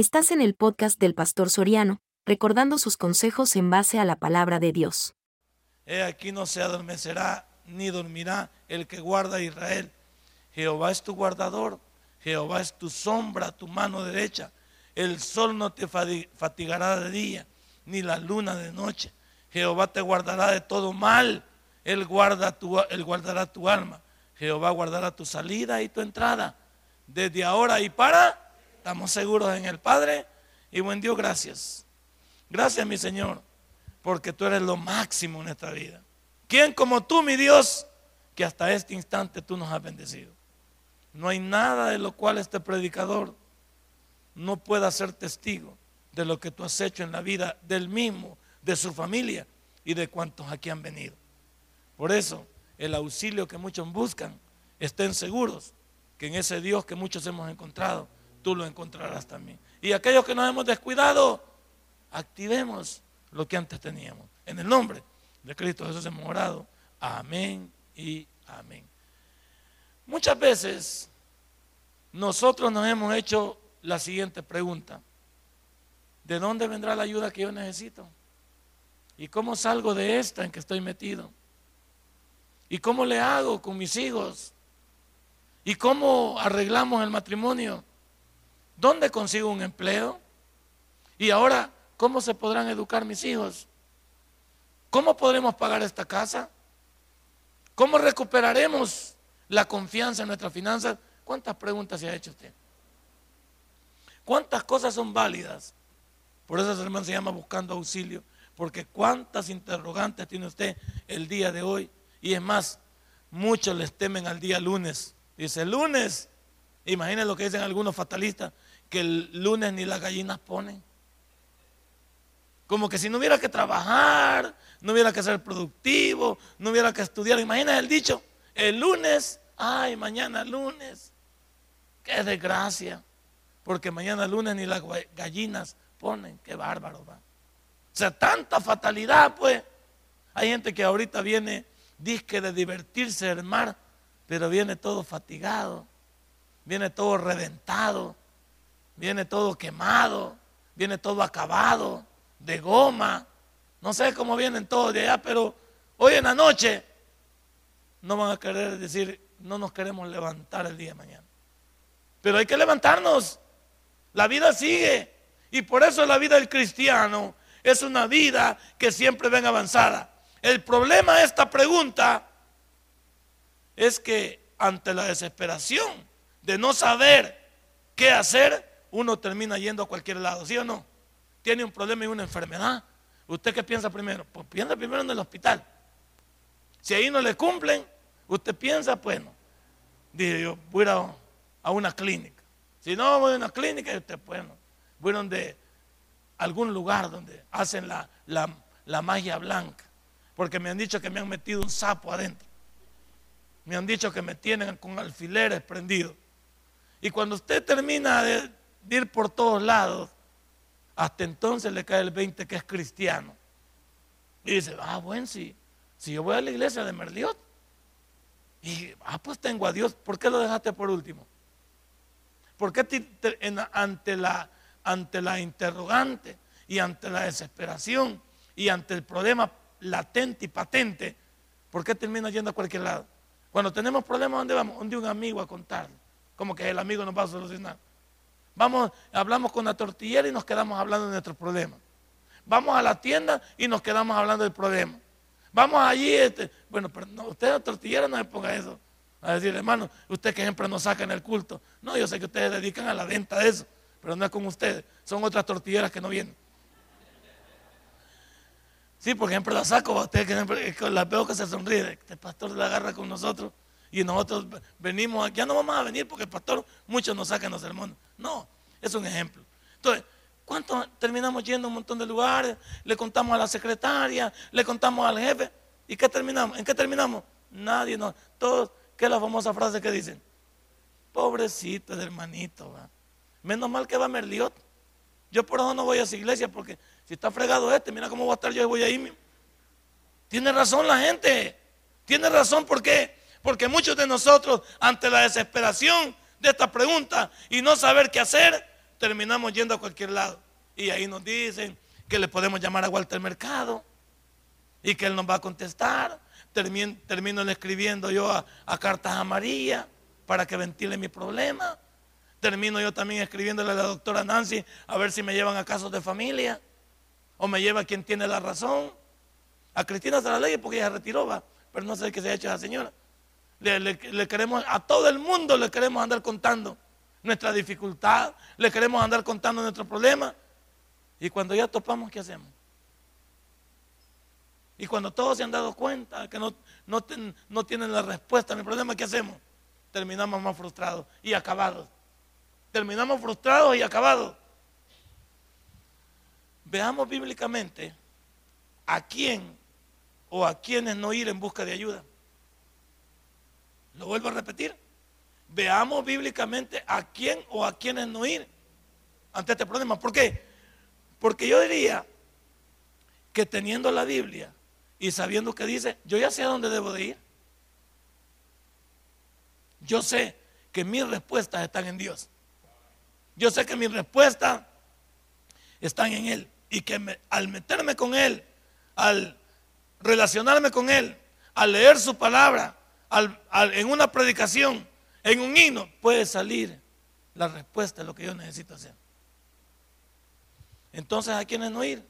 Estás en el podcast del Pastor Soriano, recordando sus consejos en base a la palabra de Dios. He aquí no se adormecerá ni dormirá el que guarda a Israel. Jehová es tu guardador, Jehová es tu sombra, tu mano derecha. El sol no te fatigará de día, ni la luna de noche. Jehová te guardará de todo mal. Él, guarda tu, él guardará tu alma. Jehová guardará tu salida y tu entrada. Desde ahora y para, estamos seguros en el Padre. Y buen Dios, gracias. Gracias, mi Señor, porque tú eres lo máximo en nuestra vida. ¿Quién como tú, mi Dios, que hasta este instante tú nos has bendecido? No hay nada de lo cual este predicador no pueda ser testigo de lo que tú has hecho en la vida del mismo, de su familia y de cuantos aquí han venido. Por eso, el auxilio que muchos buscan, estén seguros que en ese Dios que muchos hemos encontrado, tú lo encontrarás también. Y aquellos que nos hemos descuidado, activemos lo que antes teníamos. En el nombre de Cristo Jesús hemos orado. Amén y amén. Muchas veces nosotros nos hemos hecho la siguiente pregunta. ¿De dónde vendrá la ayuda que yo necesito? ¿Y cómo salgo de esta en que estoy metido? ¿Y cómo le hago con mis hijos? ¿Y cómo arreglamos el matrimonio? ¿Dónde consigo un empleo? Y ahora, ¿cómo se podrán educar mis hijos? ¿Cómo podremos pagar esta casa? ¿Cómo recuperaremos la confianza en nuestras finanzas? ¿Cuántas preguntas se ha hecho usted? ¿Cuántas cosas son válidas? Por eso hermano se llama buscando auxilio. Porque cuántas interrogantes tiene usted el día de hoy. Y es más, muchos les temen al día lunes. Dice, lunes. Imaginen lo que dicen algunos fatalistas, que el lunes ni las gallinas ponen. Como que si no hubiera que trabajar, no hubiera que ser productivo, no hubiera que estudiar. Imagina el dicho, el lunes, ay, mañana lunes. Qué desgracia. Porque mañana lunes ni las gallinas ponen. Qué bárbaro va. O sea, tanta fatalidad, pues. Hay gente que ahorita viene, disque de divertirse del mar, pero viene todo fatigado, viene todo reventado, viene todo quemado, viene todo acabado, de goma. No sé cómo vienen todos de allá, pero hoy en la noche no van a querer decir, no nos queremos levantar el día de mañana. Pero hay que levantarnos. La vida sigue. Y por eso la vida del cristiano es una vida que siempre ven avanzada. El problema de esta pregunta es que ante la desesperación de no saber qué hacer, uno termina yendo a cualquier lado, ¿sí o no? Tiene un problema y una enfermedad. ¿Usted qué piensa primero? Pues piensa primero en el hospital. Si ahí no le cumplen, usted piensa, bueno, dije yo, voy a, a una clínica. Si no voy a una clínica, usted, bueno, voy a donde algún lugar donde hacen la, la magia blanca. Porque me han dicho que me han metido un sapo adentro. Me han dicho que me tienen con alfileres prendidos. Y cuando usted termina de, ir por todos lados, hasta entonces le cae el 20 que es cristiano. Y dice, ah, bueno, si, si yo voy a la iglesia de Merliot, y, ah, pues tengo a Dios, ¿por qué lo dejaste por último? ¿Por qué ante, la, ante la interrogante y ante la desesperación y ante el problema latente y patente, ¿por qué termina yendo a cualquier lado? Cuando tenemos problemas, ¿dónde vamos? Donde un amigo a contarle como que el amigo nos va a solucionar. Vamos, hablamos con la tortillera y nos quedamos hablando de nuestros problemas. Vamos a la tienda y nos quedamos hablando del problema. Vamos allí, este, bueno, pero no, usted la tortillera no se ponga eso. A decir, hermano, usted que siempre nos saca en el culto. No, yo sé que ustedes dedican a la venta de eso, pero no es con ustedes. Son otras tortilleras que no vienen. Sí, por ejemplo, la saco, usted que siempre la veo que se sonríe. Este pastor la agarra con nosotros y nosotros venimos, ya no vamos a venir porque el pastor muchos nos sacan los sermones. No, es un ejemplo. Entonces, ¿cuántos terminamos yendo a un montón de lugares? Le contamos a la secretaria, le contamos al jefe. ¿Y qué terminamos? ¿En qué terminamos? Nadie, no. Todos, ¿qué es la famosa frase que dicen? Pobrecito el hermanito, Menos mal que va Merliot. Yo por eso no voy a esa iglesia porque si está fregado este, mira cómo voy a estar yo y voy a ir. Tiene razón la gente. Tiene razón, ¿por qué? Porque muchos de nosotros, ante la desesperación de esta pregunta y no saber qué hacer, terminamos yendo a cualquier lado. Y ahí nos dicen que le podemos llamar a Walter Mercado y que él nos va a contestar. Termino, escribiendo yo a, a cartas a María para que ventile mi problema. Termino yo también escribiéndole a la doctora Nancy a ver si me llevan a casos de familia o me lleva quien tiene la razón. A Cristina se la ley porque ella se retiró, va, pero no sé qué se ha hecho esa señora. Le, queremos, a todo el mundo le queremos andar contando nuestra dificultad, le queremos andar contando nuestro problema. Y cuando ya topamos, ¿qué hacemos? Y cuando todos se han dado cuenta que no, no, tienen la respuesta a mi problema, ¿qué hacemos? Terminamos más frustrados y acabados. Terminamos frustrados y acabados. Veamos bíblicamente a quién o a quienes no ir en busca de ayuda. Lo vuelvo a repetir. Veamos bíblicamente a quién o a quienes no ir ante este problema. ¿Por qué? Porque yo diría que teniendo la Biblia y sabiendo que dice, yo ya sé a dónde debo de ir. Yo sé que mis respuestas están en Dios. Yo sé que mis respuestas están en Él. Y que al meterme con Él, al relacionarme con Él, al leer su palabra, en una predicación, en un himno, puede salir la respuesta de lo que yo necesito hacer. Entonces, ¿a quiénes no ir?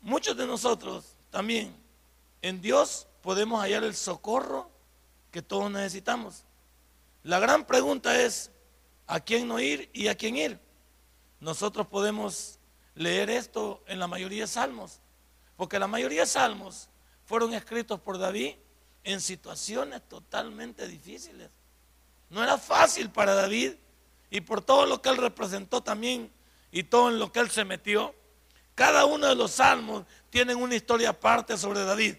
Muchos de nosotros también en Dios podemos hallar el socorro que todos necesitamos. La gran pregunta es, ¿a quién no ir y a quién ir? Nosotros podemos leer esto en la mayoría de salmos, porque la mayoría de salmos fueron escritos por David en situaciones totalmente difíciles. No era fácil para David y por todo lo que él representó también y todo en lo que él se metió. Cada uno de los salmos tienen una historia aparte sobre David.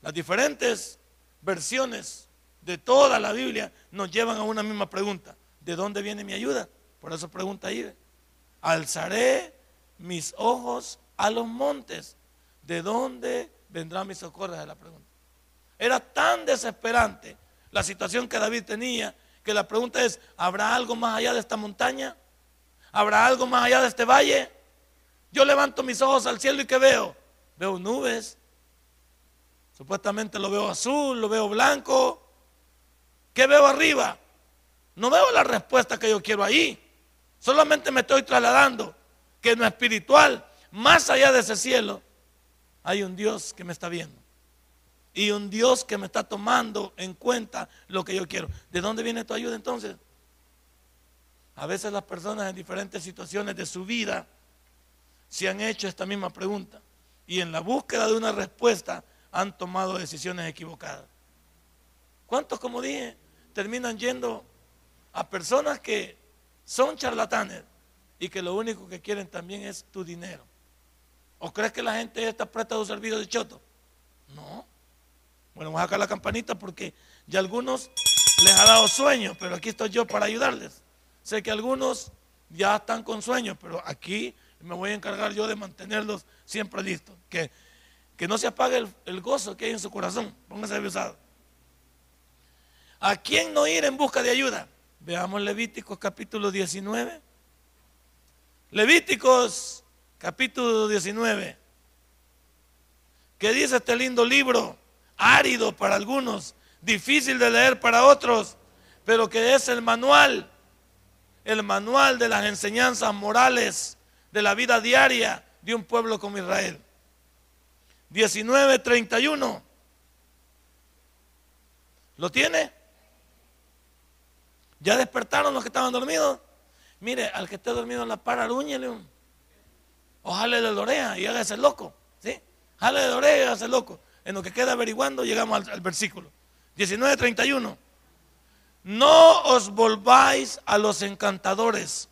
Las diferentes versiones de toda la Biblia nos llevan a una misma pregunta. ¿De dónde viene mi ayuda? Por eso pregunta ahí. Alzaré mis ojos a los montes. ¿De dónde vendrá mi socorro? Es la pregunta. Era tan desesperante la situación que David tenía que la pregunta es, ¿habrá algo más allá de esta montaña? ¿Habrá algo más allá de este valle? Yo levanto mis ojos al cielo y ¿qué veo? Veo nubes. Supuestamente lo veo azul, lo veo blanco. ¿Qué veo arriba? No veo la respuesta que yo quiero ahí. Solamente me estoy trasladando que en lo espiritual, más allá de ese cielo, hay un Dios que me está viendo. Y un Dios que me está tomando en cuenta lo que yo quiero. ¿De dónde viene tu ayuda entonces? A veces las personas en diferentes situaciones de su vida se han hecho esta misma pregunta. Y en la búsqueda de una respuesta han tomado decisiones equivocadas. ¿Cuántos, como dije, terminan yendo a personas que son charlatanes y que lo único que quieren también es tu dinero? ¿O crees que la gente está presta a servicio de choto? No. Bueno, vamos a sacar la campanita porque ya algunos les ha dado sueño, pero aquí estoy yo para ayudarles. Sé que algunos ya están con sueño, pero aquí me voy a encargar yo de mantenerlos siempre listos. Que, que no se apague el, gozo que hay en su corazón. Póngase avisado. ¿A quién no ir en busca de ayuda? Veamos Levíticos capítulo 19. Levíticos capítulo 19. ¿Qué dice este lindo libro? Árido para algunos, difícil de leer para otros, pero que es el manual, el manual de las enseñanzas morales de la vida diaria de un pueblo como Israel. 19:31. ¿Lo tiene? ¿Ya despertaron los que estaban dormidos? Mire, al que esté dormido en la para, León o jale de la oreja y hágase loco. ¿sí? Jale de la oreja y hágase loco. En lo que queda averiguando llegamos al, al versículo. 19.31. No os volváis a los encantadores,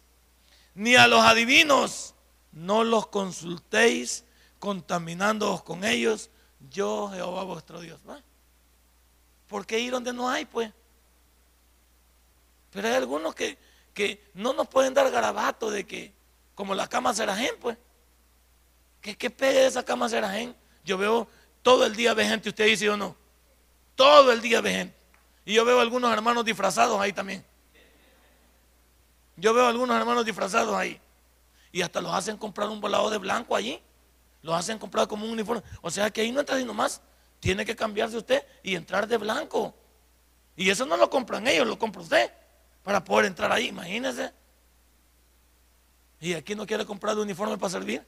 ni a los adivinos, no los consultéis contaminándoos con ellos, yo Jehová vuestro Dios. ¿Por qué ir donde no hay, pues? Pero hay algunos que, que no nos pueden dar garabato de que, como la cama Serajén, pues. ¿Qué, qué pegue esa cama gente? Yo veo todo el día ve gente, usted dice o no. Todo el día ve gente. Y yo veo algunos hermanos disfrazados ahí también. Yo veo algunos hermanos disfrazados ahí. Y hasta los hacen comprar un volado de blanco allí. Los hacen comprar como un uniforme. O sea que ahí no entra sino más. Tiene que cambiarse usted y entrar de blanco. Y eso no lo compran ellos, lo compra usted. Para poder entrar ahí, imagínese. Y aquí no quiere comprar de uniforme para servir.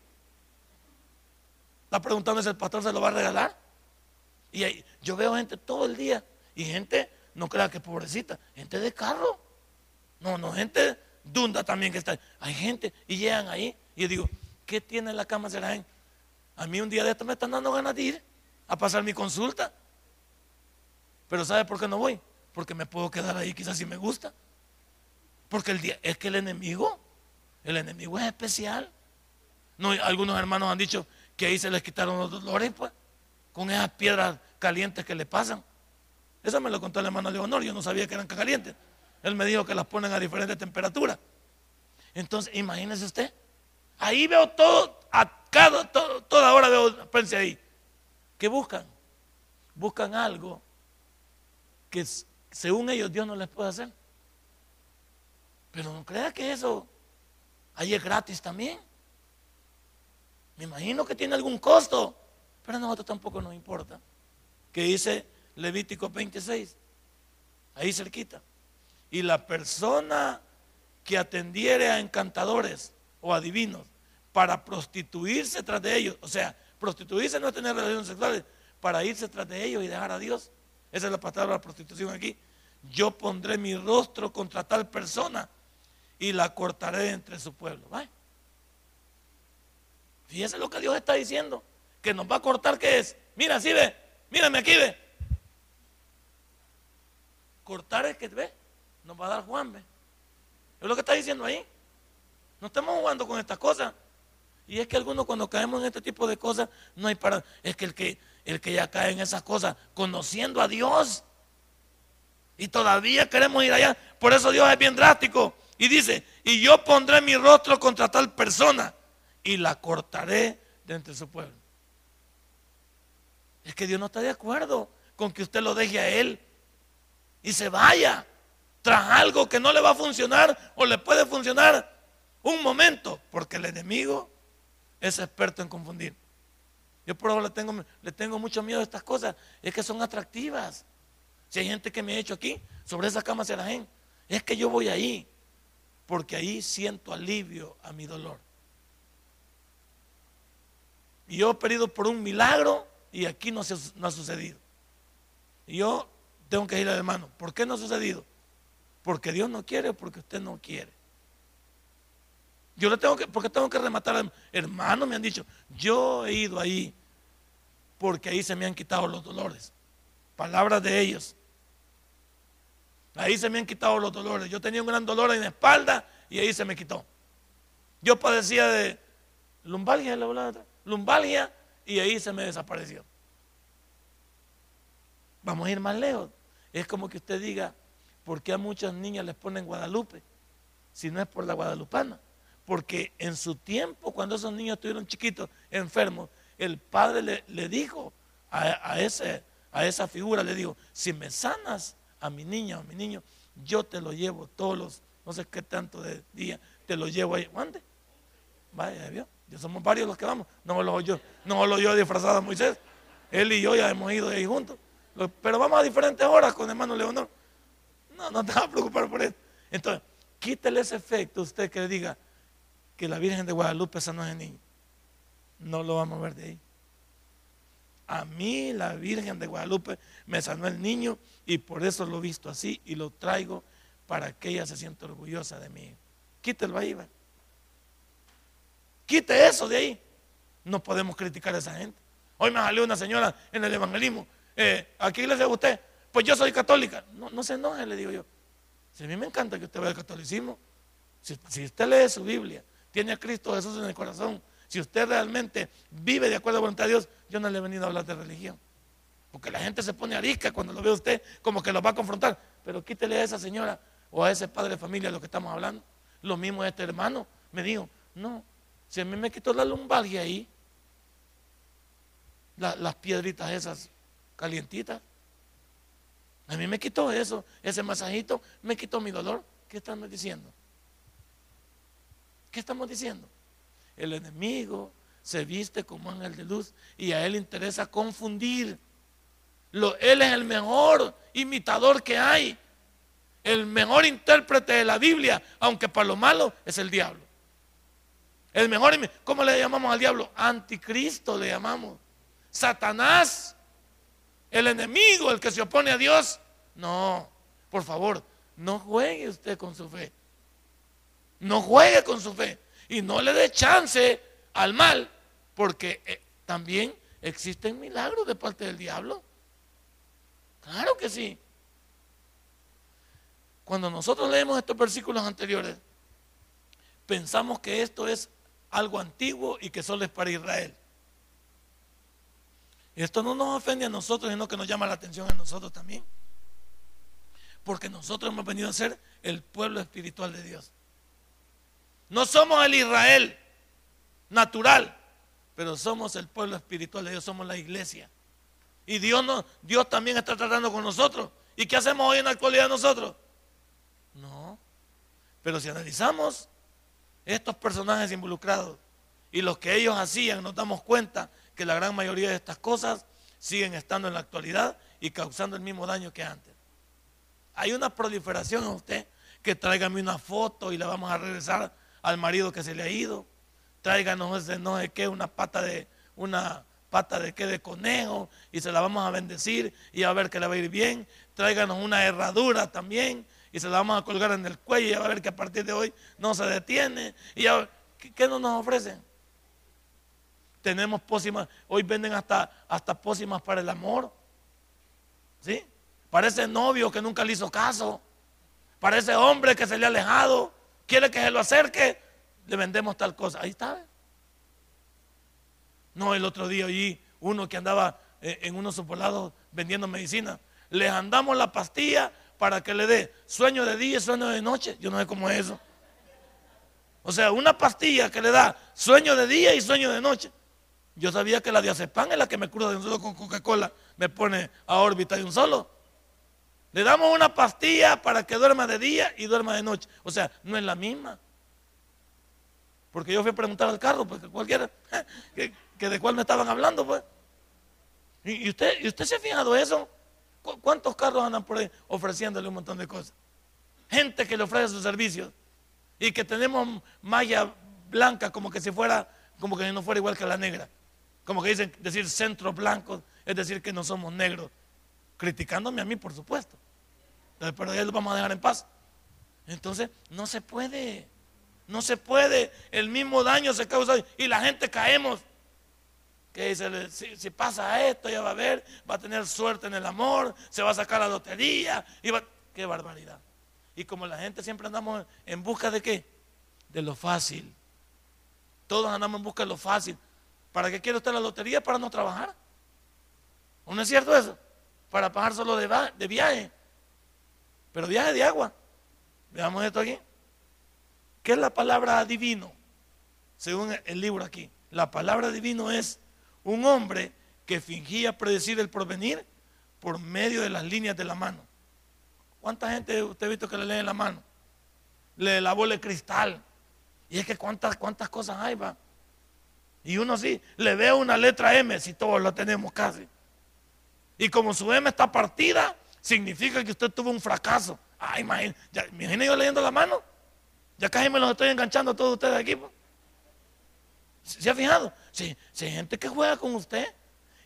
Está preguntando si el pastor se lo va a regalar. Y ahí, yo veo gente todo el día. Y gente, no crea que pobrecita, gente de carro. No, no, gente dunda también que está. Hay gente y llegan ahí. Y yo digo, ¿qué tiene la cama Seraén? A mí un día de esto me están dando ganas de ir a pasar mi consulta. Pero ¿sabe por qué no voy? Porque me puedo quedar ahí quizás si me gusta. Porque el día, es que el enemigo, el enemigo es especial. No, algunos hermanos han dicho que ahí se les quitaron los dolores, pues, con esas piedras calientes que le pasan. Eso me lo contó el hermano Leonor, yo no sabía que eran calientes. Él me dijo que las ponen a diferentes temperaturas. Entonces, imagínese usted, ahí veo todo, a cada, toda hora veo prensa ahí. ¿Qué buscan? Buscan algo que según ellos Dios no les puede hacer. Pero no crea que eso ahí es gratis también. Me imagino que tiene algún costo, pero a nosotros tampoco nos importa. Que dice Levítico 26, ahí cerquita. Y la persona que atendiere a encantadores o adivinos para prostituirse tras de ellos, o sea, prostituirse no es tener relaciones sexuales, para irse tras de ellos y dejar a Dios. Esa es la palabra prostitución aquí. Yo pondré mi rostro contra tal persona y la cortaré entre su pueblo. Fíjese lo que Dios está diciendo, que nos va a cortar, ¿qué es? Mira, así ve, mírame aquí ve. Cortar es que ve, nos va a dar Juan, ve. Es lo que está diciendo ahí. No estamos jugando con estas cosas. Y es que algunos cuando caemos en este tipo de cosas, no hay para... Es que el que, el que ya cae en esas cosas, conociendo a Dios, y todavía queremos ir allá. Por eso Dios es bien drástico. Y dice, y yo pondré mi rostro contra tal persona y la cortaré de entre su pueblo. Es que Dios no está de acuerdo con que usted lo deje a Él y se vaya tras algo que no le va a funcionar o le puede funcionar un momento, porque el enemigo es experto en confundir. Yo por ahora le tengo, le tengo mucho miedo a estas cosas, es que son atractivas. Si hay gente que me ha hecho aquí, sobre esa cama se la gente, es que yo voy ahí, porque ahí siento alivio a mi dolor. Y yo he pedido por un milagro y aquí no, se, no ha sucedido. Y yo tengo que ir al hermano, ¿por qué no ha sucedido? Porque Dios no quiere o porque usted no quiere. Yo le tengo que, porque tengo que rematar hermano, me han dicho, yo he ido ahí porque ahí se me han quitado los dolores. Palabras de ellos. Ahí se me han quitado los dolores. Yo tenía un gran dolor en la espalda y ahí se me quitó. Yo padecía de lumbalgia, lumbalgia y ahí se me desapareció. Vamos a ir más lejos. Es como que usted diga, ¿por qué a muchas niñas les ponen Guadalupe? Si no es por la guadalupana. Porque en su tiempo, cuando esos niños estuvieron chiquitos, enfermos, el padre le, dijo a, ese, a esa figura, le dijo, si me sanas a mi niña o a mi niño, yo te lo llevo todos los, no sé qué tanto de día, te lo llevo ahí. ¿Mande? Vaya, ¿vio? Somos varios los que vamos. No lo yo, no lo yo disfrazado a Moisés. Él y yo ya hemos ido ahí juntos. Pero vamos a diferentes horas con hermano Leonor. No, no te vas a preocupar por eso. Entonces, quítele ese efecto usted que le diga, que la Virgen de Guadalupe sanó a ese niño. No lo vamos a ver de ahí. A mí la Virgen de Guadalupe me sanó el niño y por eso lo he visto así y lo traigo para que ella se sienta orgullosa de mí. Quítelo ahí, ¿va? Quite eso de ahí. No podemos criticar a esa gente. Hoy me salió una señora en el evangelismo. Eh, ¿A qué iglesia usted? Pues yo soy católica. No, no se enoje, le digo yo. Si a mí me encanta que usted vea el catolicismo, si usted lee su Biblia tiene a Cristo Jesús en el corazón, si usted realmente vive de acuerdo a la voluntad de Dios, yo no le he venido a hablar de religión. Porque la gente se pone arisca cuando lo ve usted como que lo va a confrontar. Pero quítele a esa señora o a ese padre de familia lo que estamos hablando. Lo mismo este hermano me dijo, no, a mí me quitó la lumbalgia ahí, las piedritas esas calientitas, a mí me quitó eso, ese masajito me quitó mi dolor. ¿Qué están diciendo? ¿Qué estamos diciendo? El enemigo se viste como ángel de luz y a él interesa confundir. él es el mejor imitador que hay, el mejor intérprete de la Biblia, aunque para lo malo es el diablo. El mejor, ¿cómo le llamamos al diablo? Anticristo le llamamos. Satanás, el enemigo, el que se opone a Dios. No, por favor, no juegue usted con su fe. No juegue con su fe. Y no le dé chance al mal, porque eh, también existen milagros de parte del diablo. Claro que sí. Cuando nosotros leemos estos versículos anteriores, pensamos que esto es algo antiguo y que solo es para Israel. Esto no nos ofende a nosotros, sino que nos llama la atención a nosotros también. Porque nosotros hemos venido a ser el pueblo espiritual de Dios. No somos el Israel natural, pero somos el pueblo espiritual de Dios, somos la iglesia. Y Dios, Dios también está tratando con nosotros. ¿Y qué hacemos hoy en la actualidad nosotros? No. Pero si analizamos estos personajes involucrados y lo que ellos hacían, nos damos cuenta que la gran mayoría de estas cosas siguen estando en la actualidad y causando el mismo daño que antes. Hay una proliferación a usted que tráigame una foto y la vamos a regresar al marido que se le ha ido. Tráiganos ese no sé qué, una pata de una pata de qué de conejo y se la vamos a bendecir y a ver que le va a ir bien. Tráiganos una herradura también y se la vamos a colgar en el cuello y a ver que a partir de hoy no se detiene. Y a ¿qué, no nos ofrecen? Tenemos pócimas, hoy venden hasta, hasta pócimas para el amor. ¿Sí? Para ese novio que nunca le hizo caso. Para ese hombre que se le ha alejado. Quiere que se lo acerque. Le vendemos tal cosa. Ahí está. No, el otro día oí uno que andaba eh, en unos supolados vendiendo medicina. Le andamos la pastilla para que le dé sueño de día y sueño de noche. Yo no sé cómo es eso. O sea, una pastilla que le da sueño de día y sueño de noche. Yo sabía que la diazepam es la que me cura de un solo con Coca-Cola, me pone a órbita de un solo. Le damos una pastilla para que duerma de día y duerma de noche. O sea, no es la misma. Porque yo fui a preguntar al carro, porque cualquiera, que, de cuál me estaban hablando, pues. ¿Y, usted, ¿Y usted se ha fijado eso? ¿Cuántos carros andan por ahí ofreciéndole un montón de cosas? Gente que le ofrece sus servicios y que tenemos malla blanca como que si fuera, como que no fuera igual que la negra. Como que dicen decir centro blanco, es decir que no somos negros. Criticándome a mí, por supuesto. Pero ya lo vamos a dejar en paz. Entonces, no se puede. No se puede. El mismo daño se causa y la gente caemos que dice, si, pasa esto, ya va a ver, va a tener suerte en el amor, se va a sacar la lotería, y va, qué barbaridad. Y como la gente siempre andamos en busca de qué? De lo fácil. Todos andamos en busca de lo fácil. ¿Para qué quiere usted la lotería? Para no trabajar. ¿O no es cierto eso? Para pagar solo de viaje. Pero viaje de agua. Veamos esto aquí. ¿Qué es la palabra divino? Según el libro aquí. La palabra divino es un hombre que fingía predecir el porvenir por medio de las líneas de la mano. ¿Cuánta gente usted ha visto que le lee la mano? Le lavó el cristal. Y es que cuántas, cuántas cosas hay, va. Y uno sí, le ve una letra M, si todos la tenemos casi. Y como su M está partida, significa que usted tuvo un fracaso. Ay, imagínate, imagínate yo leyendo la mano. Ya casi me los estoy enganchando a todos ustedes aquí. Pues. ¿Se ha fijado? Si, hay gente que juega con usted.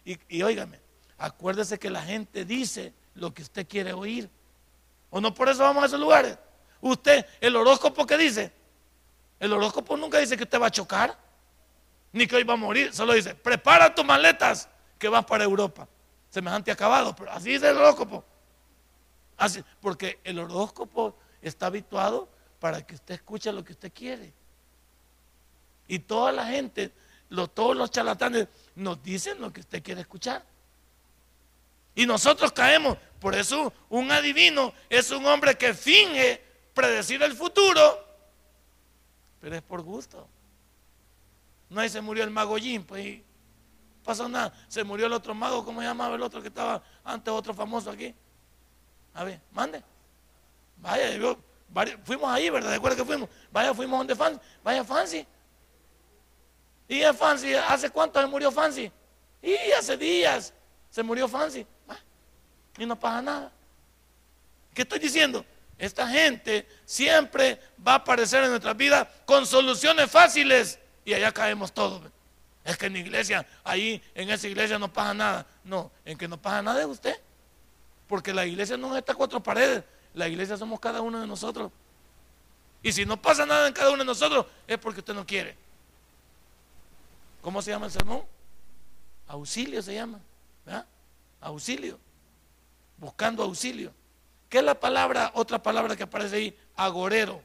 Y, y óigame, acuérdese que la gente dice lo que usted quiere oír. ¿O no por eso vamos a esos lugares? Usted, el horóscopo que dice, el horóscopo nunca dice que usted va a chocar, ni que hoy va a morir, solo dice, prepara tus maletas que vas para Europa. Semejante acabado, pero así dice el horóscopo. Así, porque el horóscopo está habituado para que usted escuche lo que usted quiere. Y toda la gente, todos los charlatanes nos dicen lo que usted quiere escuchar. Y nosotros caemos. Por eso un adivino es un hombre que finge predecir el futuro, pero es por gusto. No ahí se murió el mago Jim, pues pasó nada. Se murió el otro mago, ¿cómo se llamaba el otro que estaba antes, otro famoso aquí? A ver, mande. Vaya, fuimos ahí, ¿verdad? ¿De acuerdo que fuimos? Vaya, fuimos donde Fancy. Vaya, Fancy. ¿Y es Fancy? ¿Hace cuánto se murió Fancy? Y hace días se murió Fancy. Y no pasa nada. ¿Qué estoy diciendo? Esta gente siempre va a aparecer en nuestras vidas con soluciones fáciles y allá caemos todos. Es que en la iglesia, ahí en esa iglesia no pasa nada. No, en que no pasa nada es usted. Porque la iglesia no es estas cuatro paredes. La iglesia somos cada uno de nosotros. Y si no pasa nada en cada uno de nosotros, es porque usted no quiere. ¿Cómo se llama el sermón? Auxilio se llama. ¿verdad? Auxilio. Buscando auxilio. ¿Qué es la palabra, otra palabra que aparece ahí? Agorero.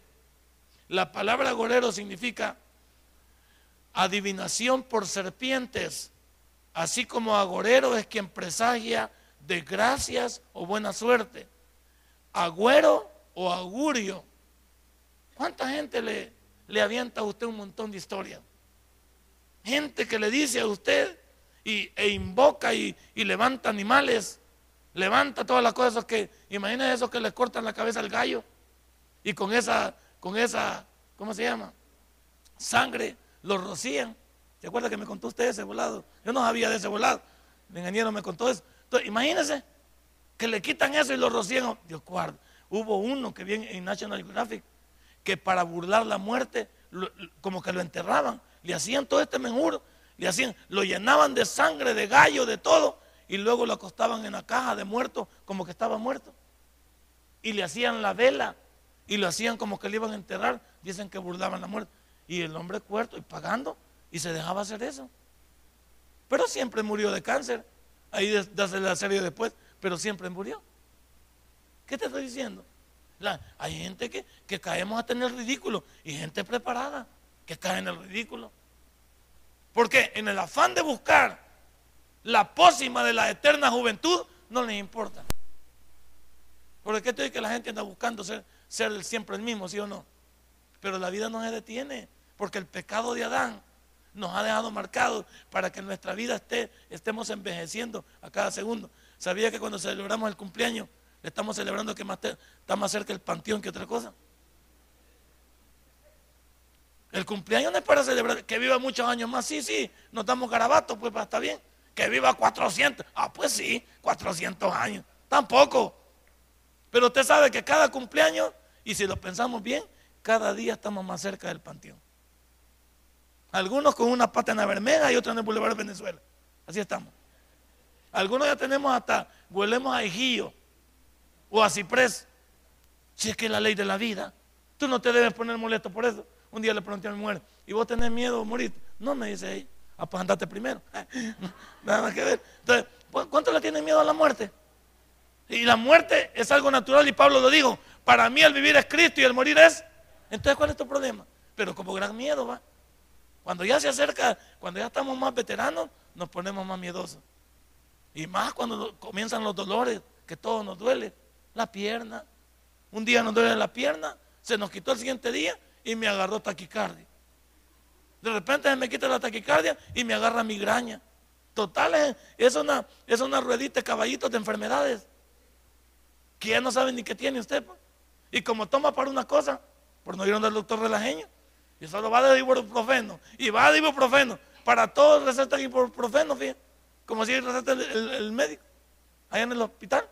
La palabra agorero significa adivinación por serpientes, así como agorero es quien presagia desgracias o buena suerte. Agüero o augurio. ¿Cuánta gente le, le avienta a usted un montón de historias? Gente que le dice a usted y, e invoca y, levanta animales, levanta todas las cosas que, imagínese eso que le cortan la cabeza al gallo y con esa, con esa, ¿cómo se llama? Sangre lo rocían. ¿Se acuerda que me contó usted ese volado? Yo no sabía de ese volado. El ingeniero me contó eso. Entonces, imagínense que le quitan eso y lo rocían. Dios guarda. Hubo uno que viene en National Geographic que para burlar la muerte, como que lo enterraban, le hacían todo este menjuro, le hacían, lo llenaban de sangre, de gallo, de todo, y luego lo acostaban en la caja de muerto, como que estaba muerto. Y le hacían la vela, y lo hacían como que le iban a enterrar, dicen que burlaban la muerte. Y el hombre cuerto y pagando, y se dejaba hacer eso. Pero siempre murió de cáncer. Ahí de la serie después, pero siempre murió. ¿Qué te estoy diciendo? hay gente que, que caemos a tener ridículo y gente preparada que cae en el ridículo. Porque en el afán de buscar la pócima de la eterna juventud, no les importa. Porque te digo que la gente anda buscando ser, ser siempre el mismo, ¿sí o no? Pero la vida no se detiene, porque el pecado de Adán nos ha dejado marcados para que en nuestra vida esté, estemos envejeciendo a cada segundo. ¿Sabía que cuando celebramos el cumpleaños, le estamos celebrando que está más cerca el panteón que otra cosa? El cumpleaños no es para celebrar que viva muchos años más. Sí, sí, nos damos garabatos, pues está bien. Que viva 400. Ah, pues sí, 400 años. Tampoco. Pero usted sabe que cada cumpleaños, y si lo pensamos bien, cada día estamos más cerca del panteón. Algunos con una pata en la Bermeja y otros en el Boulevard de Venezuela. Así estamos. Algunos ya tenemos hasta, huelemos a ejillo o a ciprés. Si es que es la ley de la vida. Tú no te debes poner molesto por eso. Un día le pregunté a mi mujer, ¿y vos tenés miedo de morir? No, me dice ella. Ah, pues andate primero. Nada más que ver. Entonces, ¿cuánto le tienen miedo a la muerte? Y la muerte es algo natural y Pablo lo dijo. Para mí el vivir es Cristo y el morir es. Entonces, ¿cuál es tu problema? Pero como gran miedo va. Cuando ya se acerca, cuando ya estamos más veteranos, nos ponemos más miedosos. Y más cuando comienzan los dolores, que todo nos duele. La pierna. Un día nos duele la pierna, se nos quitó el siguiente día y me agarró taquicardia. De repente se me quita la taquicardia y me agarra migraña. Total, es una, es una ruedita de caballitos de enfermedades. Que ya no saben ni qué tiene usted. Pues. Y como toma para una cosa, por no ir donde el doctor relajeño, y solo va de ibuprofeno, y va de ibuprofeno. Para todos recetan ibuprofeno, fíjate. Como si receta el, el médico, allá en el hospital.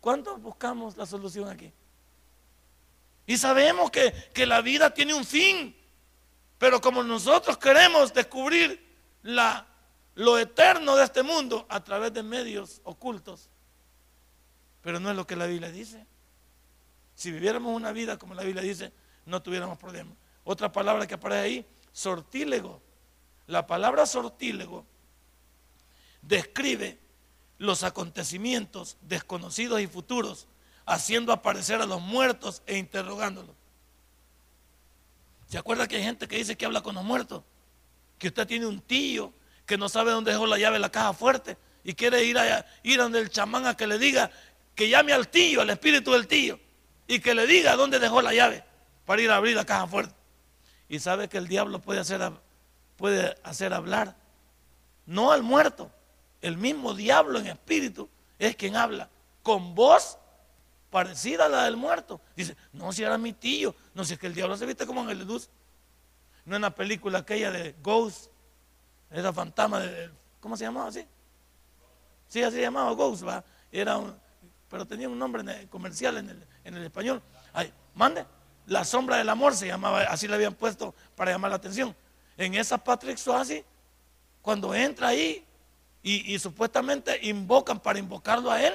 ¿Cuánto buscamos la solución aquí? Y sabemos que, la vida tiene un fin. Pero como nosotros queremos descubrir la, lo eterno de este mundo a través de medios ocultos, pero no es lo que la Biblia dice. Si viviéramos una vida como la Biblia dice, no tuviéramos problemas. Otra palabra que aparece ahí, sortílego. La palabra sortílego describe los acontecimientos desconocidos y futuros haciendo aparecer a los muertos e interrogándolos. ¿Se acuerda que hay gente que dice que habla con los muertos? Que usted tiene un tío que no sabe dónde dejó la llave de la caja fuerte y quiere ir a ir donde el chamán a que le diga que llame al tío, al espíritu del tío, y que le diga dónde dejó la llave para ir a abrir la caja fuerte. Y sabe que el diablo puede hacer, puede hacer hablar, no al muerto, el mismo diablo en espíritu es quien habla con voz parecida a la del muerto. Dice, no, si era mi tío. No, si es que el diablo se viste como en el luz. No en la película aquella de Ghost, esa fantasma de, ¿cómo se llamaba así? Sí, así se llamaba Ghost, va. Era pero tenía un nombre comercial en el, en el español. Ay, mande. La sombra del amor se llamaba, así le habían puesto para llamar la atención. En esa Patrick Swayze, cuando entra ahí y, supuestamente invocan para invocarlo a él,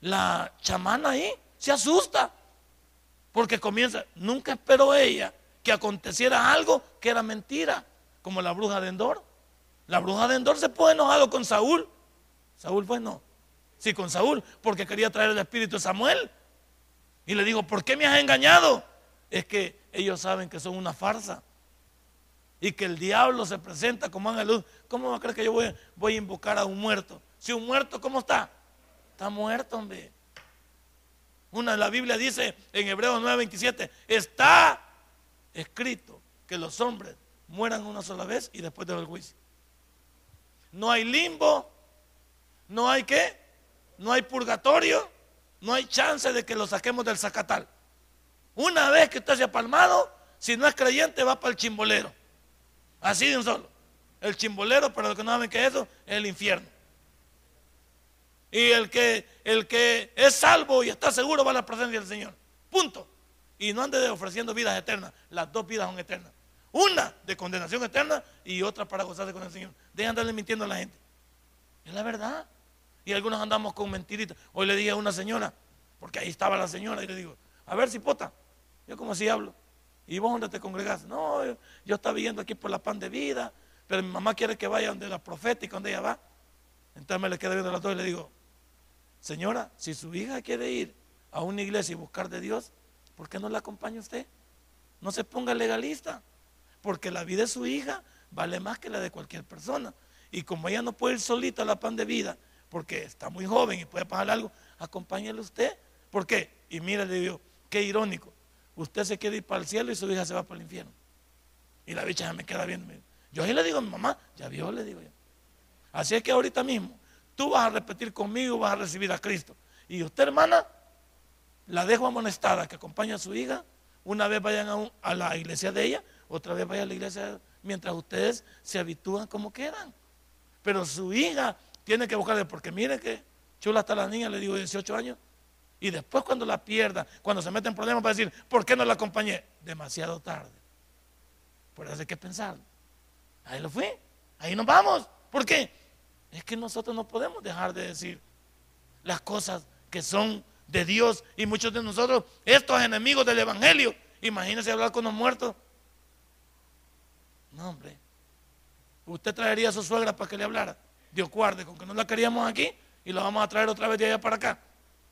la chamana ahí se asusta porque comienza, nunca esperó ella que aconteciera algo que era mentira, como la bruja de Endor. La bruja de Endor se puede enojado con Saúl. Saúl fue no. Sí, con Saúl, porque quería traer el espíritu de Samuel. Y le digo, ¿por qué me has engañado? Es que ellos saben que son una farsa. Y que el diablo se presenta como ángel. ¿Cómo va a creer que yo voy a invocar a un muerto? Si un muerto, ¿cómo está? Está muerto, hombre. Una la Biblia dice en Hebreos 9:27, está escrito que los hombres mueran una sola vez y después del juicio. No hay limbo, no hay qué, no hay purgatorio, no hay chance de que lo saquemos del zacatal. Una vez que usted se ha palmado, si no es creyente, va para el chimbolero. Así de un solo. El chimbolero, para los que no saben qué es eso, es el infierno. Y el que, el que es salvo y está seguro va a la presencia del Señor. Punto. Y no ande ofreciendo vidas eternas. Las dos vidas son eternas. Una de condenación eterna y otra para gozarse con el Señor. Dejan de andarle mintiendo a la gente. Es la verdad. Y algunos andamos con mentiritas. Hoy le dije a una señora, porque ahí estaba la señora, y le digo, a ver si pota, yo como si hablo. ¿Y vos dónde te congregas? No, yo, estaba viendo aquí por la pan de vida, pero mi mamá quiere que vaya donde la profética, donde ella va. Entonces me le quedé viendo a las dos y le digo, señora, si su hija quiere ir a una iglesia y buscar de Dios, ¿por qué no la acompaña usted? No se ponga legalista, porque la vida de su hija vale más que la de cualquier persona. Y como ella no puede ir solita a la pan de vida porque está muy joven y puede pasar algo, acompáñele usted. ¿Por qué? Y mira, le digo, qué irónico. Usted se quiere ir para el cielo y su hija se va para el infierno. Y la bicha ya me queda viendo. Yo ahí le digo a mi mamá, ya vio, le digo yo. Así es que ahorita mismo, tú vas a repetir conmigo, vas a recibir a Cristo. Y usted, hermana, la dejo amonestada que acompañe a su hija. Una vez vayan a, la iglesia de ella, otra vez vayan a la iglesia mientras ustedes se habitúan como quieran. Pero su hija tiene que buscarle, porque mire que chula está la niña, le digo 18 años, y después cuando la pierda, cuando se mete en problemas, va a decir, ¿por qué no la acompañé? Demasiado tarde. Por eso hay que pensar. Ahí lo fui, ahí nos vamos. ¿Por qué? Es que nosotros no podemos dejar de decir las cosas que son de Dios y muchos de nosotros, estos enemigos del Evangelio, imagínense hablar con los muertos. No, hombre. Usted traería a su suegra para que le hablara. Dios guarde, con que no la queríamos aquí y la vamos a traer otra vez de allá para acá.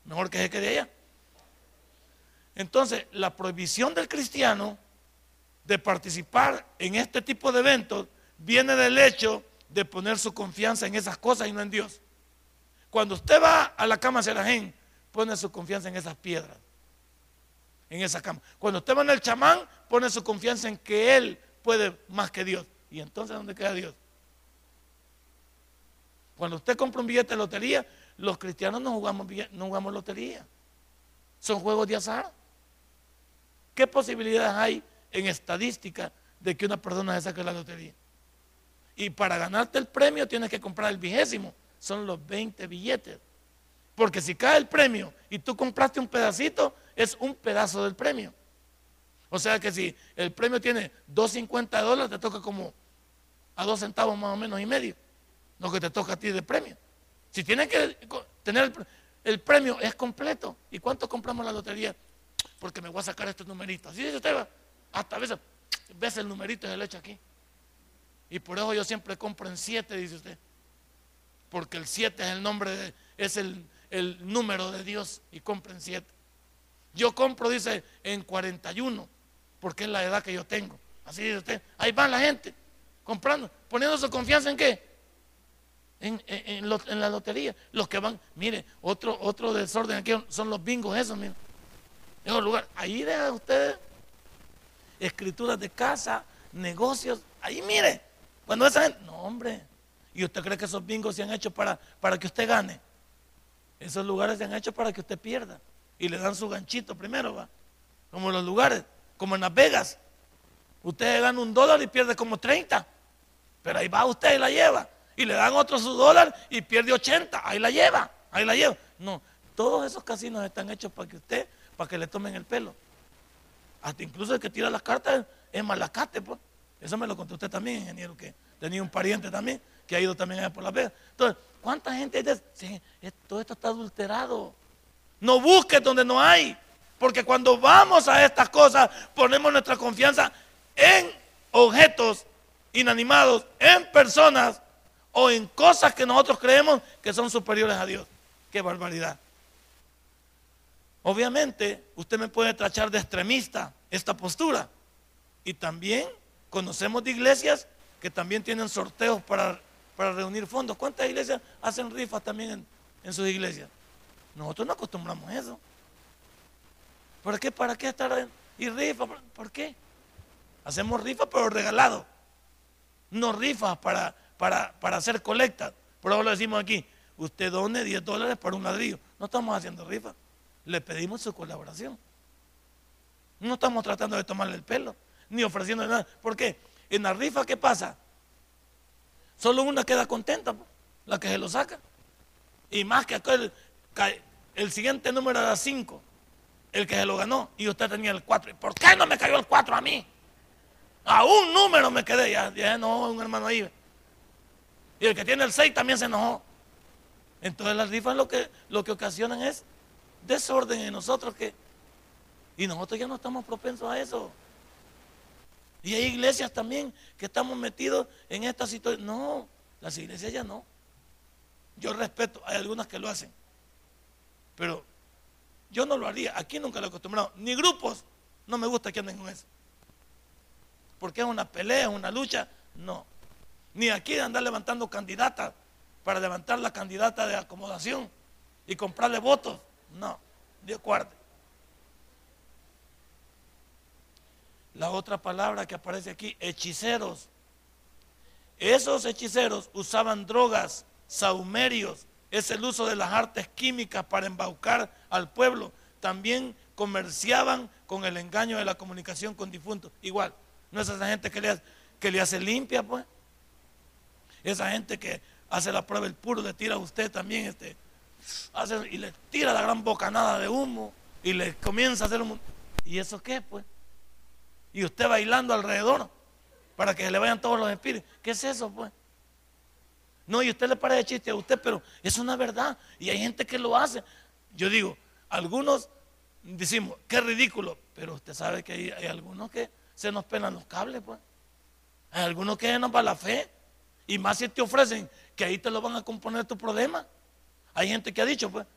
Mejor que se quede allá. Entonces, la prohibición del cristiano de participar en este tipo de eventos viene del hecho de poner su confianza en esas cosas y no en Dios. Cuando usted va a la cama Serajén, pone su confianza en esas piedras, en esa cama. Cuando usted va en el chamán, pone su confianza en que Él puede más que Dios. Y entonces, ¿dónde queda Dios? Cuando usted compra un billete de lotería, los cristianos no jugamos, no jugamos lotería. Son juegos de azar. ¿Qué posibilidades hay en estadística de que una persona se saque la lotería? Y para ganarte el premio tienes que comprar el vigésimo. Son los 20 billetes. Porque si cae el premio y tú compraste un pedacito, es un pedazo del premio. O sea que si el premio tiene 2.50 dólares, te toca como a dos centavos más o menos y medio lo que te toca a ti de premio. Si tienes que tener el, premio, es completo. ¿Y cuánto compramos la lotería? Porque me voy a sacar estos numeritos. Así dice usted, hasta a veces ves el numerito y se lo echa aquí. Y por eso yo siempre compro en 7, dice usted. Porque el 7 es el nombre, de, es el, el número de Dios y compro en 7. Yo compro, dice, en 41, porque es la edad que yo tengo. Así dice usted. Ahí va la gente comprando, poniendo su confianza en qué? en, la lotería. Los que van, mire, otro, otro desorden aquí son los bingos esos, mire. En lugar, ahí dejan ustedes escrituras de casa, negocios, ahí mire. Cuando esa gente, no hombre, ¿y usted cree que esos bingos se han hecho para, para que usted gane? Esos lugares se han hecho para que usted pierda. Y le dan su ganchito primero, va. Como los lugares, como en Las Vegas. Usted gana un dólar y pierde como 30. Pero ahí va usted y la lleva. Y le dan otro su dólar y pierde 80. Ahí la lleva, ahí la lleva. No, todos esos casinos están hechos para que usted, para que le tomen el pelo. Hasta incluso el que tira las cartas es malacate, pues. Eso me lo contó usted también, ingeniero, que tenía un pariente también que ha ido también allá por la Vegas. Entonces, ¿cuánta gente dice? Todo esto está adulterado. No busques donde no hay. Porque cuando vamos a estas cosas, ponemos nuestra confianza en objetos inanimados, en personas o en cosas que nosotros creemos que son superiores a Dios. Qué barbaridad. Obviamente, usted me puede trachar de extremista esta postura. Y también conocemos de iglesias que también tienen sorteos para, para reunir fondos. ¿Cuántas iglesias hacen rifas también en, sus iglesias? Nosotros no acostumbramos eso. ¿Por qué? ¿Para qué estar y rifa? ¿Por qué? Hacemos rifas pero regalado. No rifas para, para, para hacer colectas. Por eso lo decimos aquí. Usted done 10 dólares para un ladrillo. No estamos haciendo rifas. Le pedimos su colaboración. No estamos tratando de tomarle el pelo, ni ofreciendo nada. ¿Por qué? En la rifa, ¿qué pasa? Solo una queda contenta, la que se lo saca. Y más que aquel, el siguiente número era 5, el que se lo ganó, y usted tenía el 4. ¿Por qué no me cayó el 4 a mí? A un número me quedé, ya, ya no, un hermano ahí. Y el que tiene el 6 también se enojó. Entonces las rifas lo que, lo que ocasionan es desorden en nosotros que... Y nosotros ya no estamos propensos a eso. Y hay iglesias también que estamos metidos en esta situación. No, las iglesias ya no. Yo respeto, hay algunas que lo hacen. Pero yo no lo haría. Aquí nunca lo he acostumbrado. Ni grupos. No me gusta que anden con eso porque es una pelea, es una lucha. No. Ni aquí de andar levantando candidatas para levantar la candidata de acomodación y comprarle votos. No, Dios guarde. La otra palabra que aparece aquí, hechiceros. Esos hechiceros usaban drogas, saumerios, es el uso de las artes químicas para embaucar al pueblo. También comerciaban con el engaño de la comunicación con difuntos. Igual, no es esa gente que le, que le hace limpia, pues. Esa gente que hace la prueba el puro, le tira a usted también, este, hace, y le tira la gran bocanada de humo y le comienza a hacer un... ¿Y eso qué, pues? Y usted bailando alrededor para que le vayan todos los espíritus. ¿Qué es eso, pues? No, y usted le parece chiste a usted, pero es una verdad. Y hay gente que lo hace. Yo digo, algunos decimos, qué ridículo, pero usted sabe que hay algunos que se nos pelan los cables, pues. Hay algunos que no para la fe. Y más si te ofrecen que ahí te lo van a componer tu problema. Hay gente que ha dicho, pues,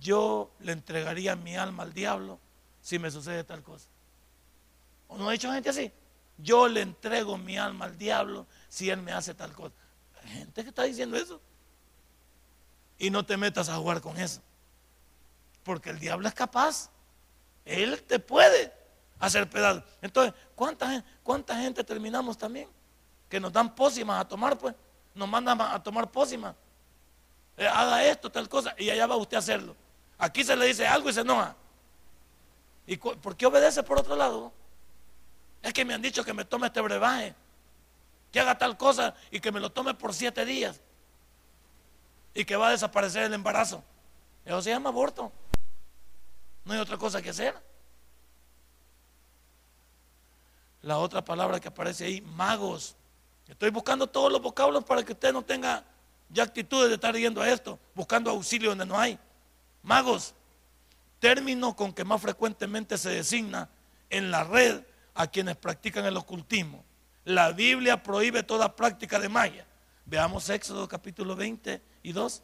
yo le entregaría mi alma al diablo si me sucede tal cosa. ¿O no ha dicho gente así? Yo le entrego mi alma al diablo si él me hace tal cosa. Hay gente que está diciendo eso. Y no te metas a jugar con eso. Porque el diablo es capaz. Él te puede hacer pedazos. Entonces, ¿cuánta, ¿cuánta gente terminamos también? Que nos dan pócimas a tomar, pues. Nos mandan a tomar pócimas. Eh, haga esto, tal cosa, y allá va usted a hacerlo. Aquí se le dice algo y se enoja. ¿Y por qué obedece por otro lado? Es que me han dicho que me tome este brebaje, que haga tal cosa y que me lo tome por siete días y que va a desaparecer el embarazo. Eso se llama aborto. No hay otra cosa que hacer. la otra palabra que aparece ahí, magos. Estoy buscando todos los vocablos para que usted no tenga ya actitudes de estar yendo a esto, buscando auxilio donde no hay. Magos, término con que más frecuentemente se designa en la red a quienes practican el ocultismo. La Biblia prohíbe toda práctica de magia. Veamos Éxodo capítulo 22.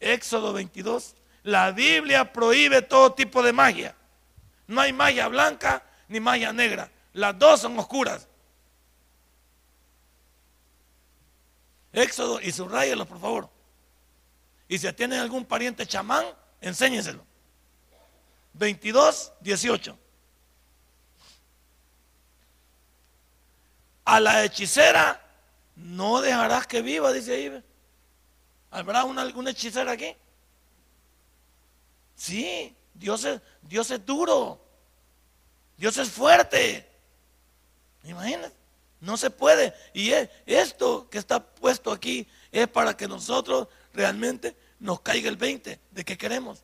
Éxodo 22. La Biblia prohíbe todo tipo de magia. No hay magia blanca ni magia negra. Las dos son oscuras. Éxodo y subrayenlo, por favor. Y si tienen algún pariente chamán, enséñenselo. 22, 18. A la hechicera no dejarás que viva, dice ahí. ¿Habrá una, alguna hechicera aquí? Sí, Dios es, Dios es duro. Dios es fuerte. Imagínate, no se puede. Y esto que está puesto aquí es para que nosotros realmente nos caiga el 20 de que queremos.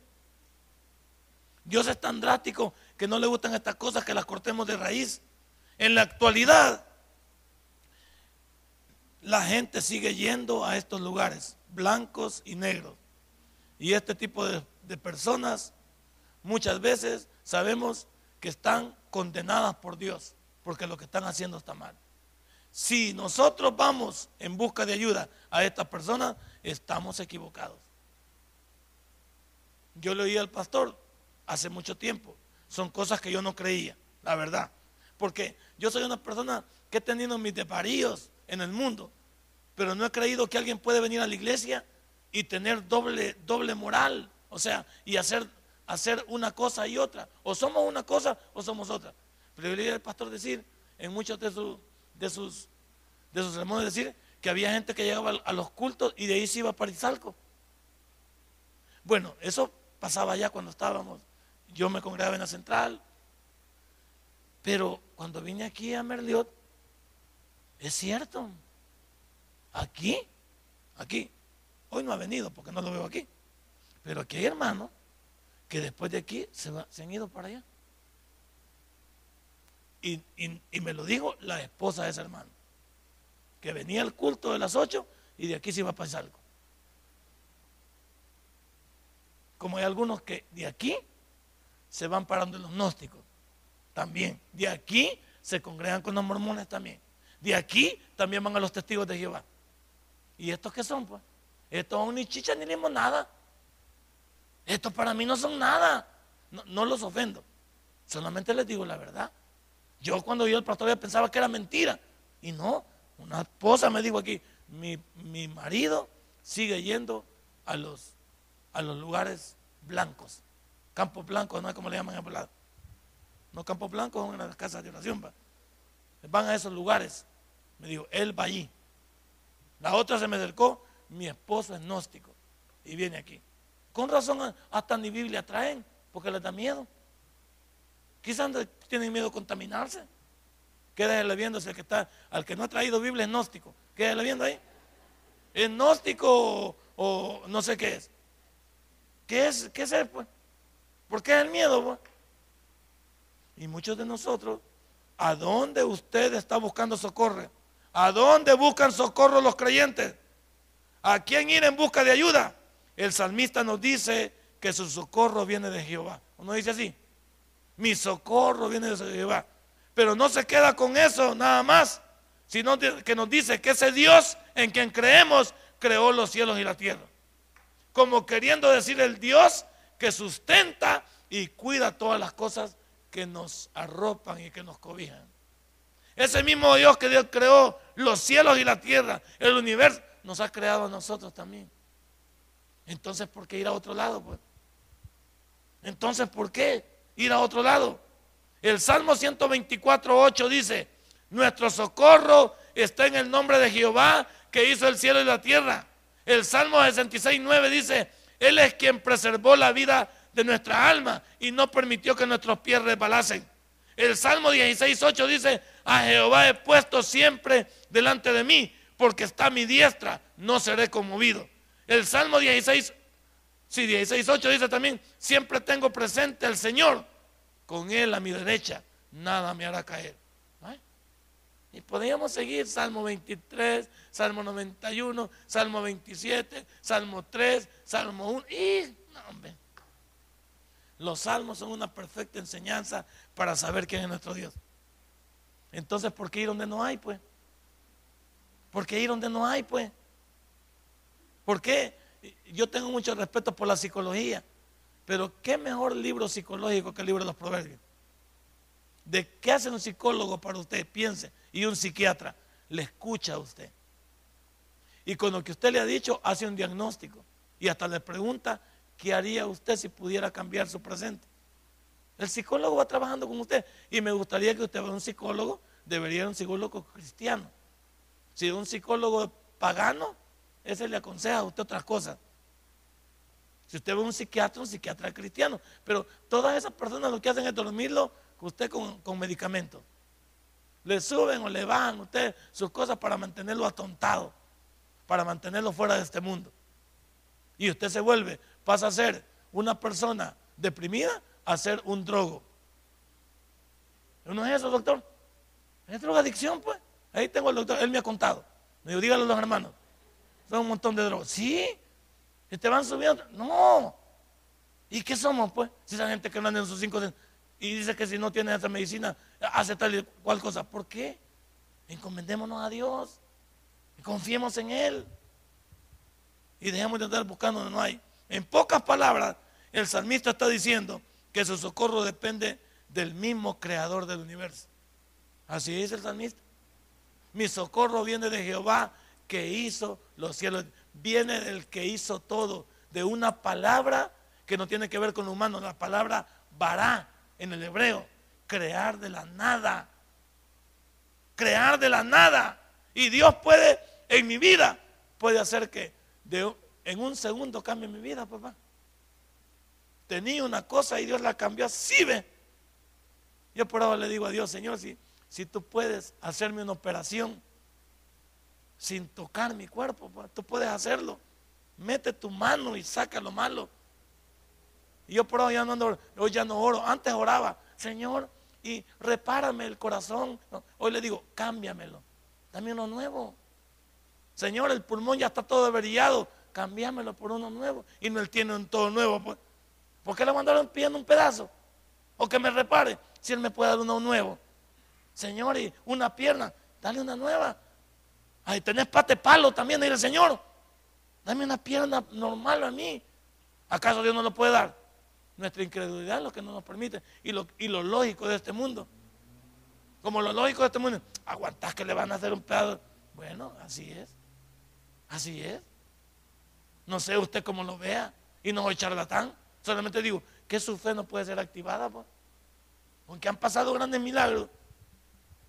Dios es tan drástico que no le gustan estas cosas que las cortemos de raíz. En la actualidad, la gente sigue yendo a estos lugares, blancos y negros. Y este tipo de, de personas muchas veces sabemos que están condenadas por Dios, porque lo que están haciendo está mal. Si nosotros vamos en busca de ayuda a estas personas, estamos equivocados. Yo le oí al pastor hace mucho tiempo. Son cosas que yo no creía, la verdad. Porque yo soy una persona que he tenido mis desvaríos en el mundo, pero no he creído que alguien puede venir a la iglesia y tener doble, doble moral, o sea, y hacer, hacer una cosa y otra. O somos una cosa o somos otra. Pero yo le oí al pastor decir en muchos de, de sus de sus sermones decir que había gente que llegaba a los cultos y de ahí se iba para Izalco. Bueno, eso pasaba ya cuando estábamos. Yo me congregaba en la central. Pero cuando vine aquí a Merliot, es cierto. Aquí, aquí. Hoy no ha venido porque no lo veo aquí. Pero aquí hay hermanos que después de aquí se, se han ido para allá. Y, me lo dijo la esposa de ese hermano que venía al culto de las 8 y de aquí se iba a pasar algo. Como hay algunos que de aquí se van parando los gnósticos, también. De aquí se congregan con los mormones también. De aquí también van a los testigos de Jehová. ¿Y estos qué son? Pues? Estos son ni chicha ni limonada. Estos para mí no son nada. No, no los ofendo. Solamente les digo la verdad. Yo cuando vi al pastor pensaba que era mentira. Y no, una esposa me dijo aquí, mi, marido sigue yendo a los, a los lugares blancos. Campos blancos, no es como le llaman en. No, campos blancos son en las casas de oración. Van a esos lugares. Me dijo, él va allí. La otra se me acercó, mi esposo es gnóstico y viene aquí. Con razón, hasta ni Biblia traen, porque les da miedo. Quizás tienen miedo a contaminarse. Quédale viendo el que está, al que no ha traído Biblia es gnóstico. Quédale viendo ahí. ¿Es gnóstico o, no sé qué es? ¿Qué es, qué es pues? ¿Por qué es el miedo? Pues? Y muchos de nosotros, ¿a dónde usted está buscando socorro? ¿A dónde buscan socorro los creyentes? ¿A quién ir en busca de ayuda? El salmista nos dice que su socorro viene de Jehová. ¿No dice así? Mi socorro viene de Jehová. Pero no se queda con eso nada más, sino que nos dice que ese Dios en quien creemos creó los cielos y la tierra. Como queriendo decir el Dios que sustenta y cuida todas las cosas que nos arropan y que nos cobijan. Ese mismo Dios que Dios creó los cielos y la tierra, el universo, nos ha creado a nosotros también. Entonces, ¿por qué ir a otro lado? Pues? Entonces, ¿por qué ir a otro lado? El Salmo 124, 8 dice, nuestro socorro está en el nombre de Jehová que hizo el cielo y la tierra. El Salmo 66, 9 dice, Él es quien preservó la vida de nuestra alma y no permitió que nuestros pies resbalasen. El Salmo 16, 8 dice, a Jehová he puesto siempre delante de mí, porque está a mi diestra, no seré conmovido. El Salmo 16, sí, 16, 8 dice también, siempre tengo presente al Señor con Él a mi derecha, nada me hará caer. Y podríamos seguir Salmo 23, Salmo 91, Salmo 27, Salmo 3, Salmo 1. Y, hombre. Los salmos son una perfecta enseñanza para saber quién es nuestro Dios. Entonces, ¿por qué ir donde no hay, pues? ¿Por qué ir donde no hay, pues? ¿Por qué? Yo tengo mucho respeto por la psicología. Pero qué mejor libro psicológico que el libro de los proverbios. ¿De qué hace un psicólogo para usted? Piense. Y un psiquiatra le escucha a usted. Y con lo que usted le ha dicho, hace un diagnóstico. Y hasta le pregunta, ¿qué haría usted si pudiera cambiar su presente? El psicólogo va trabajando con usted. Y me gustaría que usted vea un psicólogo, debería ser un psicólogo cristiano. Si es un psicólogo pagano, ese le aconseja a usted otras cosas. Si usted ve un psiquiatra, un psiquiatra cristiano. Pero todas esas personas lo que hacen es dormirlo usted con, con medicamentos. Le suben o le bajan usted sus cosas para mantenerlo atontado, para mantenerlo fuera de este mundo. Y usted se vuelve, pasa a ser una persona deprimida a ser un drogo. ¿No es eso, doctor? Es drogadicción, pues. Ahí tengo el doctor, él me ha contado. Me dijo, dígalo a los hermanos. Son un montón de drogas. ¿Sí? ¿Y te van subiendo? No. ¿Y qué somos, pues? Si esa gente que no anda en sus cinco y dice que si no tiene esa medicina, hace tal y cual cosa. ¿Por qué? Encomendémonos a Dios. Y confiemos en Él. Y dejemos de andar buscando donde no hay. En pocas palabras, el salmista está diciendo que su socorro depende del mismo creador del universo. Así dice el salmista. Mi socorro viene de Jehová que hizo los cielos. Viene del que hizo todo. De una palabra que no tiene que ver con lo humano. La palabra vará en el hebreo. Crear de la nada. Crear de la nada. Y Dios puede, en mi vida, puede hacer que en un segundo cambie mi vida, papá. Tenía una cosa y Dios la cambió así. Yo por ahora le digo a Dios, Señor, si si tú puedes hacerme una operación sin tocar mi cuerpo, tú puedes hacerlo. Mete tu mano y saca lo malo. Y yo por hoy ya no hoy ya no oro. Antes oraba, Señor, y repárame el corazón. hoy le digo, cámbiamelo. Dame uno nuevo. Señor, el pulmón ya está todo averillado. Cámbiamelo por uno nuevo. Y no él tiene un todo nuevo. Pues. ¿Por qué le mandaron pidiendo un pedazo? O que me repare. Si él me puede dar uno nuevo. Señor, y una pierna, dale una nueva. Ahí tenés pate palo también, dile, Señor, dame una pierna normal a mí. ¿Acaso Dios no lo puede dar? Nuestra incredulidad es lo que no nos permite. Y lo, y lo lógico de este mundo. Como lo lógico de este mundo, aguantás que le van a hacer un pedazo. Bueno, así es. Así es. No sé usted cómo lo vea. Y no soy charlatán. Solamente digo que su fe no puede ser activada. Pues. Aunque han pasado grandes milagros.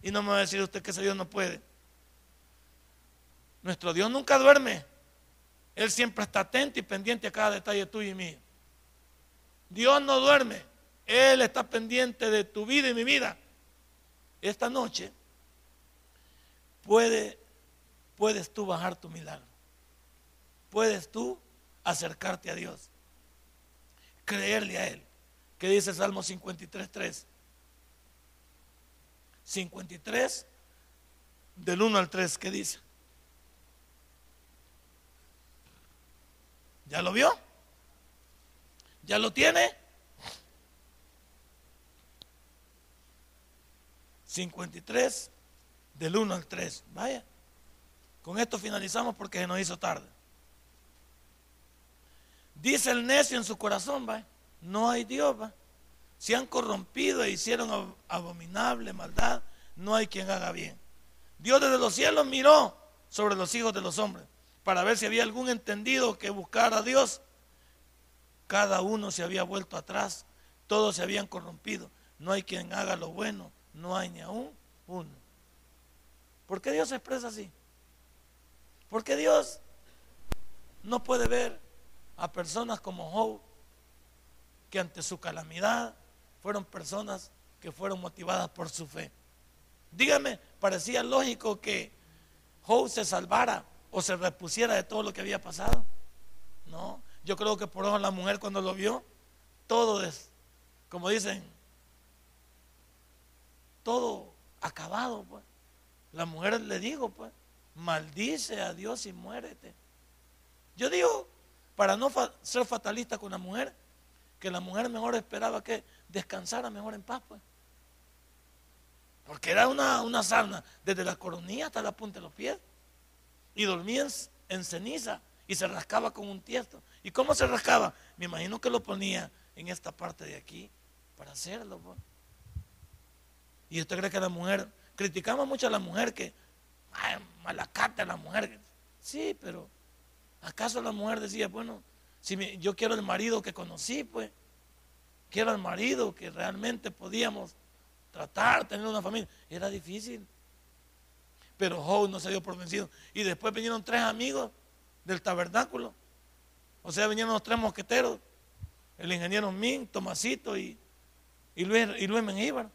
Y no me va a decir usted que ese Dios no puede. Nuestro Dios nunca duerme. Él siempre está atento y pendiente a cada detalle tuyo y mío. Dios no duerme. Él está pendiente de tu vida y mi vida. Esta noche puede, puedes tú bajar tu milagro. Puedes tú acercarte a Dios. Creerle a Él. ¿Qué dice Salmo 53, 3? 53, del 1 al 3, ¿qué dice? ¿Ya lo vio? ¿Ya lo tiene? 53, del 1 al 3. Vaya. Con esto finalizamos porque se nos hizo tarde. Dice el necio en su corazón, vaya. No hay Dios, va se han corrompido e hicieron abominable maldad, no hay quien haga bien. Dios desde los cielos miró sobre los hijos de los hombres para ver si había algún entendido que buscara a Dios. Cada uno se había vuelto atrás, todos se habían corrompido. No hay quien haga lo bueno, no hay ni aún uno. ¿Por qué Dios se expresa así? Porque Dios no puede ver a personas como Job, que ante su calamidad fueron personas que fueron motivadas por su fe. Dígame, parecía lógico que Job se salvara o se repusiera de todo lo que había pasado. No, yo creo que por eso la mujer cuando lo vio, todo es, como dicen, todo acabado, pues. La mujer le dijo, pues, maldice a Dios y muérete. Yo digo, para no ser fatalista con la mujer, que la mujer mejor esperaba que descansara mejor en paz, pues. Porque era una, una sarna desde la coronilla hasta la punta de los pies. Y dormía en, ceniza y se rascaba con un tiesto. ¿Y cómo se rascaba? Me imagino que lo ponía en esta parte de aquí para hacerlo. Pues. Y usted cree que la mujer, criticamos mucho a la mujer que, ay, malacate a la mujer. Sí, pero ¿acaso la mujer decía, bueno, si yo quiero el marido que conocí, pues, quiero al marido que realmente podíamos tratar, tener una familia. Era difícil. Pero Job no se dio por vencido. Y después vinieron tres amigos del tabernáculo O sea, vinieron los tres mosqueteros, el ingeniero Min, Tomasito y, y Luis, y Luis Mengíbar.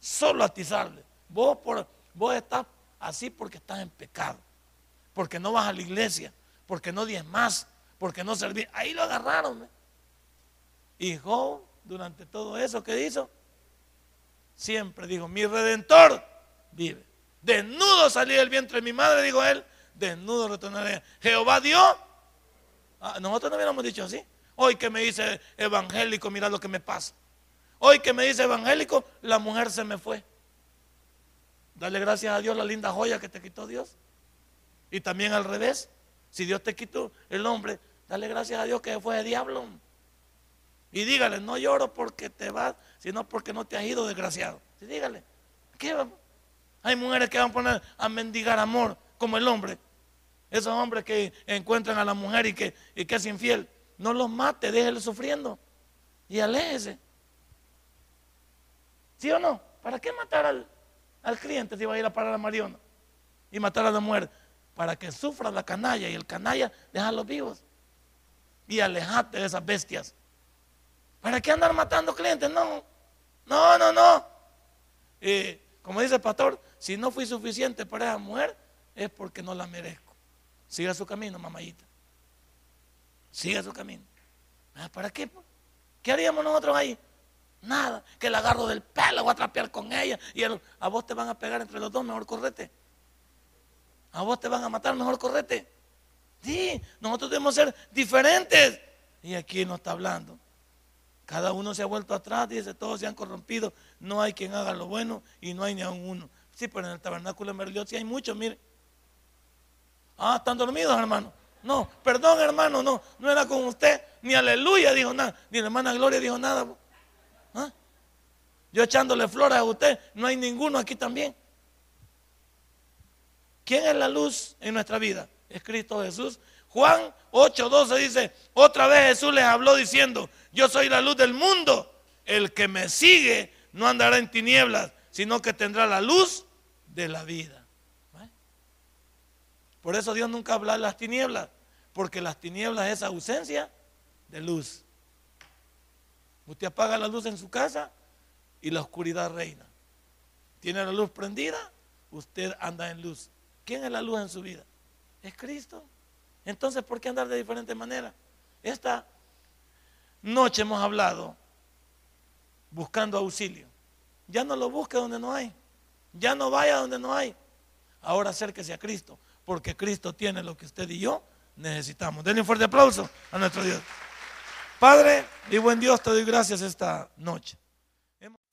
Solo atizarle. Vos, por, vos estás así porque estás en pecado, porque no vas a la iglesia, porque no más, porque no servís. Ahí lo agarraron. Y Job, durante todo eso que hizo, siempre dijo, mi redentor vive. Desnudo salí del vientre de mi madre, dijo él, desnudo retornaré. Jehová dio. Ah, nosotros no hubiéramos dicho así. Hoy que me dice evangélico, mira lo que me pasa. Hoy que me dice evangélico, la mujer se me fue. Dale gracias a Dios la linda joya que te quitó Dios. Y también al revés, si Dios te quitó el hombre, dale gracias a Dios que fue el diablo. Y dígale, no lloro porque te vas, sino porque no te has ido, desgraciado. Y dígale, ¿qué Hay mujeres que van a poner a mendigar amor como el hombre. Esos hombres que encuentran a la mujer y que, es infiel. No los mate, déjele sufriendo. Y aléjese. ¿Sí o no? ¿Para qué matar al, al cliente si va a ir a parar a Mariona? Y matar a la mujer. Para que sufra la canalla y el canalla los vivos. Y alejate de esas bestias. ¿Para qué andar matando clientes? No, no, no, no. como dice el pastor, si no fui suficiente para esa mujer, es porque no la merezco. Siga su camino, mamayita. Siga su camino. Ah, ¿Para qué? ¿Qué haríamos nosotros ahí? Nada, que la agarro del pelo, voy a trapear con ella y a vos te van a pegar entre los dos, mejor correte. A vos te van a matar, mejor correte. Sí, nosotros debemos ser diferentes. Y aquí no está hablando. Cada uno se ha vuelto atrás, dice, todos se han corrompido, no hay quien haga lo bueno y no hay ni aún uno. Sí, pero en el tabernáculo de Merliot sí hay muchos, mire. Ah, están dormidos, hermano. No, perdón, hermano, no, no era con usted. Ni aleluya dijo nada, ni la hermana Gloria dijo nada. ¿Ah? Yo echándole flores a usted, no hay ninguno aquí también. ¿Quién es la luz en nuestra vida? Es Cristo Jesús. Juan 8:12 dice, otra vez Jesús les habló diciendo, yo soy la luz del mundo. El que me sigue no andará en tinieblas, sino que tendrá la luz de la vida. Por eso Dios nunca habla de las tinieblas, porque las tinieblas es ausencia de luz. Usted apaga la luz en su casa y la oscuridad reina. Tiene la luz prendida, usted anda en luz. ¿Quién es la luz en su vida? Es Cristo. Entonces, ¿por qué andar de diferente manera? Esta noche hemos hablado buscando auxilio. Ya no lo busque donde no hay. Ya no vaya donde no hay. Ahora acérquese a Cristo porque Cristo tiene lo que usted y yo necesitamos. Denle un fuerte aplauso a nuestro Dios. Padre y buen Dios, te doy gracias esta noche.